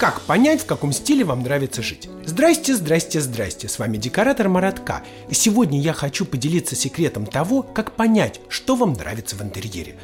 Как понять, в каком стиле вам нравится жить? Здрасте, здрасте, здрасте, с вами декоратор Маратка. И сегодня я хочу поделиться секретом того, как понять, что вам нравится в интерьере.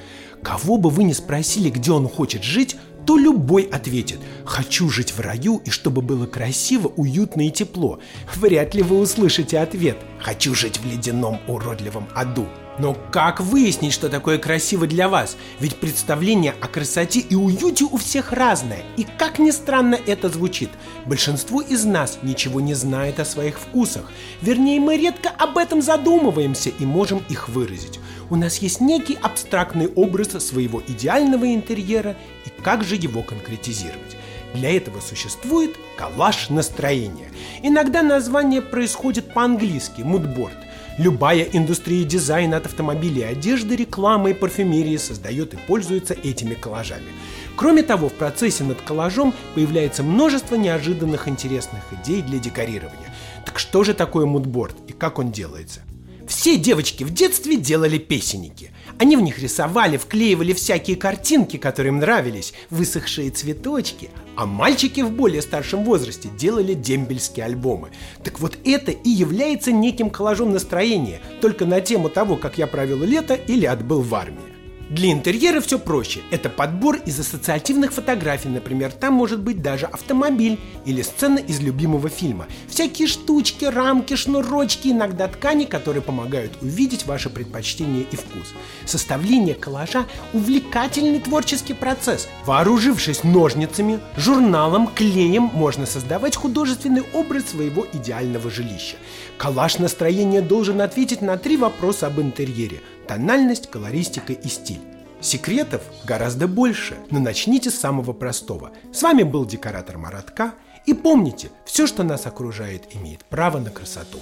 Кого бы вы ни спросили, где он хочет жить, то любой ответит «Хочу жить в раю и чтобы было красиво, уютно и тепло». Вряд ли вы услышите ответ «Хочу жить в ледяном уродливом аду». Но как выяснить, что такое красиво для вас? Ведь представление о красоте и уюте у всех разное. И как ни странно это звучит, большинство из нас ничего не знает о своих вкусах. Вернее, мы редко об этом задумываемся и можем их выразить. У нас есть некий абстрактный образ своего идеального интерьера и как же его конкретизировать. Для этого существует коллаж настроения. Иногда название происходит по-английски – мудборд. Любая индустрия дизайна от автомобилей, одежды, рекламы и парфюмерии создает и пользуется этими коллажами. Кроме того, в процессе над коллажом появляется множество неожиданных интересных идей для декорирования. Так что же такое мудборд и как он делается? Все девочки в детстве делали песенники. Они в них рисовали, вклеивали всякие картинки, которые им нравились, высохшие цветочки. А мальчики в более старшем возрасте делали дембельские альбомы. Так вот это и является неким коллажом настроения, только на тему того, как я провел лето или отбыл в армии. Для интерьера все проще. Это подбор из ассоциативных фотографий, например, там может быть даже автомобиль или сцена из любимого фильма. Всякие штучки, рамки, шнурочки, иногда ткани, которые помогают увидеть ваши предпочтения и вкус. Составление коллажа – увлекательный творческий процесс. Вооружившись ножницами, журналом, клеем, можно создавать художественный образ своего идеального жилища. Коллаж настроения должен ответить на три вопроса об интерьере – тональность, колористика и стиль. Секретов гораздо больше, но начните с самого простого. С вами был декоратор Маратка. И помните, все, что нас окружает, имеет право на красоту.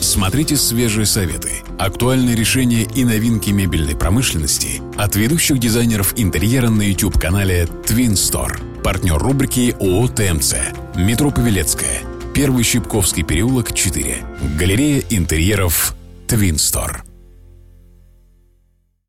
Смотрите свежие советы, актуальные решения и новинки мебельной промышленности от ведущих дизайнеров интерьера на YouTube-канале Twin Store. Партнер рубрики ООО ТМЦ. Метро Павелецкая. Первый Щипковский переулок, 4. Галерея интерьеров Twin Store.